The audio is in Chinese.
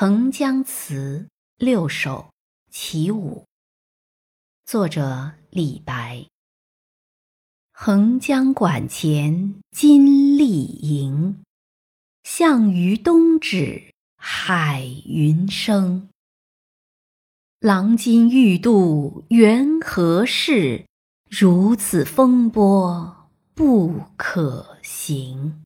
横江词六首其五，作者李白。横江馆前金丽营，项羽东指海云生。郎君欲渡缘何事？如此风波不可行。